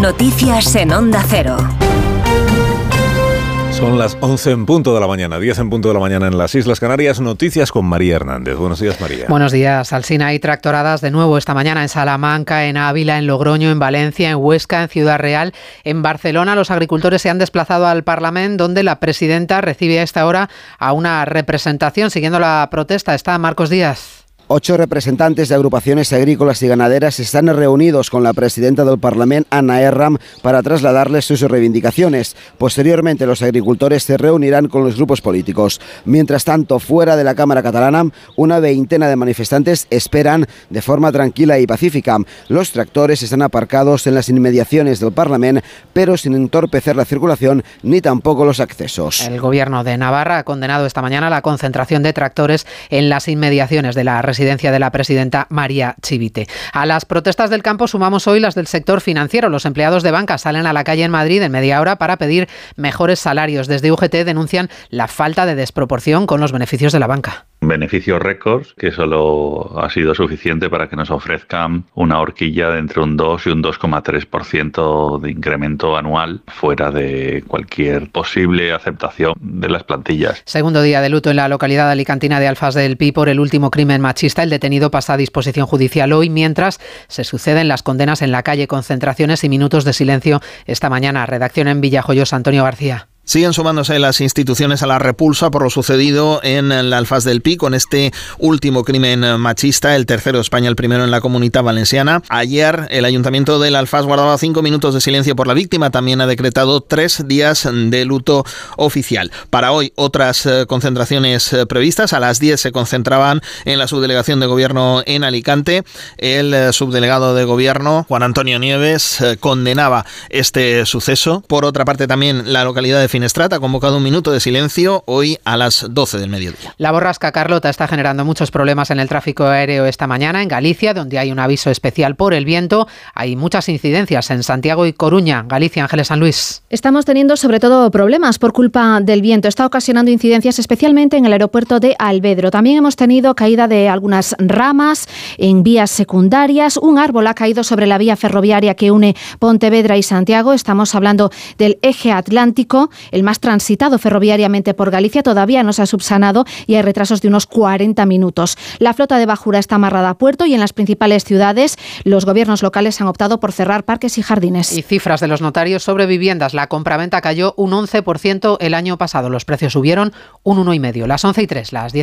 Noticias en Onda Cero. Son las 11 en punto de la mañana, 10 en punto de la mañana en las Islas Canarias. Noticias con María Hernández. Buenos días, María. Buenos días, Alsina. Hay tractoradas de nuevo esta mañana en Salamanca, en Ávila, en Logroño, en Valencia, en Huesca, en Ciudad Real. En Barcelona, los agricultores se han desplazado al Parlamento, donde la presidenta recibe a esta hora a una representación. Siguiendo la protesta está Marcos Díaz. Ocho representantes de agrupaciones agrícolas y ganaderas están reunidos con la presidenta del Parlamento, Ana Erram, para trasladarles sus reivindicaciones. Posteriormente, los agricultores se reunirán con los grupos políticos. Mientras tanto, fuera de la Cámara catalana, una veintena de manifestantes esperan de forma tranquila y pacífica. Los tractores están aparcados en las inmediaciones del Parlamento, pero sin entorpecer la circulación ni tampoco los accesos. El gobierno de Navarra ha condenado esta mañana la concentración de tractores en las inmediaciones de la residencia de la presidenta María Chivite. A las protestas del campo sumamos hoy las del sector financiero. Los empleados de banca salen a la calle en Madrid en media hora para pedir mejores salarios. Desde UGT denuncian la falta de desproporción con los beneficios de la banca beneficios récords que solo ha sido suficiente para que nos ofrezcan una horquilla de entre un 2 y un 2,3% de incremento anual fuera de cualquier posible aceptación de las plantillas. Segundo día de luto en la localidad alicantina de Alfaz del Pi por el último crimen machista. El detenido pasa a disposición judicial hoy mientras se suceden las condenas en la calle, concentraciones y minutos de silencio esta mañana. Redacción en Villajoyosa, Antonio García. Siguen sumándose las instituciones a la repulsa por lo sucedido en la Alfaz del Pi con este último crimen machista, el tercero de España, el primero en la comunidad valenciana. Ayer el ayuntamiento del Alfaz guardaba cinco minutos de silencio por la víctima, también ha decretado tres días de luto oficial. Para hoy otras eh, concentraciones eh, previstas, a las 10 se concentraban en la subdelegación de gobierno en Alicante. El eh, subdelegado de gobierno, Juan Antonio Nieves, condenaba este suceso. Por otra parte también la localidad de Finestrata ha convocado un minuto de silencio hoy a las 12 del mediodía. La borrasca Carlota está generando muchos problemas en el tráfico aéreo esta mañana en Galicia, donde hay un aviso especial por el viento. Hay muchas incidencias en Santiago y Coruña, Galicia, Ángeles San Luis. Estamos teniendo sobre todo problemas por culpa del viento. Está ocasionando incidencias especialmente en el aeropuerto de Albedro. También hemos tenido caída de algunas ramas en vías secundarias. Un árbol ha caído sobre la vía ferroviaria que une Pontevedra y Santiago. Estamos hablando del eje atlántico el más transitado ferroviariamente por Galicia, todavía no se ha subsanado y hay retrasos de unos 40 minutos. La flota de bajura está amarrada a puerto y en las principales ciudades los gobiernos locales han optado por cerrar parques y jardines. Y cifras de los notarios sobre viviendas. La compraventa cayó un 11% el año pasado. Los precios subieron un 1,5%. Las 11 y 3, las 10